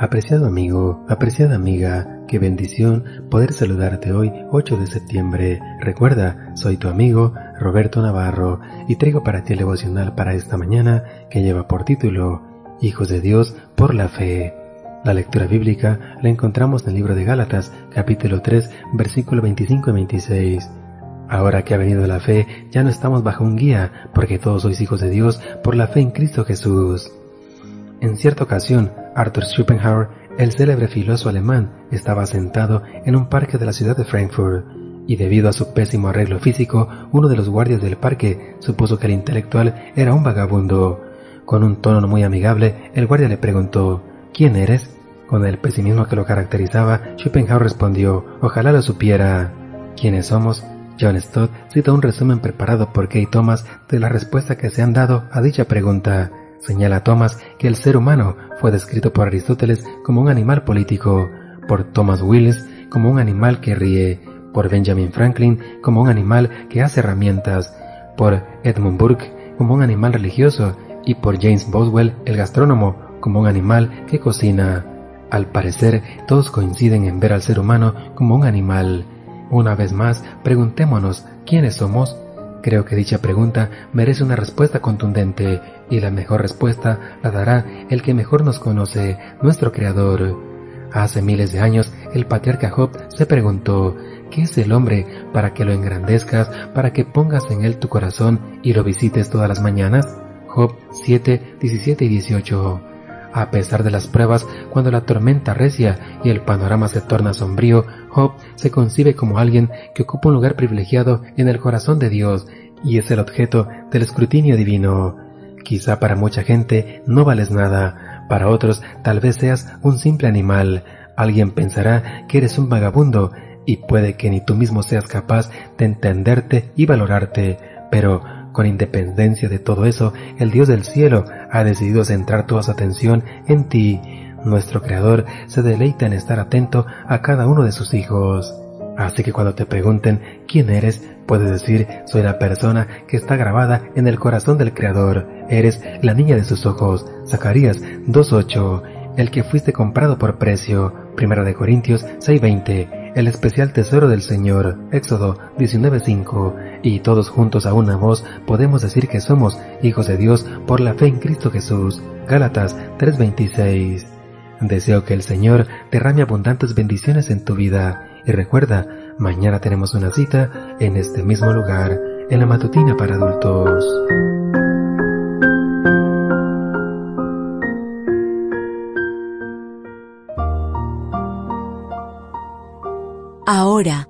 Apreciado amigo, apreciada amiga, qué bendición poder saludarte hoy 8 de septiembre. Recuerda, soy tu amigo Roberto Navarro y traigo para ti el devocional para esta mañana que lleva por título Hijos de Dios por la fe. La lectura bíblica la encontramos en el libro de Gálatas, capítulo 3, versículo 25 y 26. Ahora que ha venido la fe, ya no estamos bajo un guía, porque todos sois hijos de Dios por la fe en Cristo Jesús. En cierta ocasión, Arthur Schopenhauer, el célebre filósofo alemán, estaba sentado en un parque de la ciudad de Frankfurt, y debido a su pésimo arreglo físico, uno de los guardias del parque supuso que el intelectual era un vagabundo. Con un tono muy amigable, el guardia le preguntó, ¿Quién eres? Con el pesimismo que lo caracterizaba, Schopenhauer respondió, ojalá lo supiera. ¿Quiénes somos? John Stott cita un resumen preparado por Kay Thomas de la respuesta que se han dado a dicha pregunta. Señala Thomas que el ser humano fue descrito por Aristóteles como un animal político, por Thomas Willis como un animal que ríe, por Benjamin Franklin como un animal que hace herramientas, por Edmund Burke como un animal religioso y por James Boswell, el gastrónomo, como un animal que cocina. Al parecer, todos coinciden en ver al ser humano como un animal. Una vez más, preguntémonos, ¿quiénes somos? Creo que dicha pregunta merece una respuesta contundente y la mejor respuesta la dará el que mejor nos conoce, nuestro Creador. Hace miles de años el patriarca Job se preguntó, ¿qué es el hombre para que lo engrandezcas, para que pongas en él tu corazón y lo visites todas las mañanas? Job 7, 17 y 18. A pesar de las pruebas, cuando la tormenta recia y el panorama se torna sombrío, Job se concibe como alguien que ocupa un lugar privilegiado en el corazón de Dios y es el objeto del escrutinio divino. Quizá para mucha gente no vales nada, para otros tal vez seas un simple animal, alguien pensará que eres un vagabundo y puede que ni tú mismo seas capaz de entenderte y valorarte, pero con independencia de todo eso, el Dios del cielo ha decidido centrar toda su atención en ti. Nuestro Creador se deleita en estar atento a cada uno de sus hijos. Así que cuando te pregunten quién eres, puedes decir soy la persona que está grabada en el corazón del Creador. Eres la niña de sus ojos. Zacarías 2.8. El que fuiste comprado por precio. Primera de Corintios 6.20 el especial tesoro del Señor, Éxodo 19.5, y todos juntos a una voz podemos decir que somos hijos de Dios por la fe en Cristo Jesús, Gálatas 3.26. Deseo que el Señor derrame abundantes bendiciones en tu vida, y recuerda, mañana tenemos una cita en este mismo lugar, en la matutina para adultos. Ahora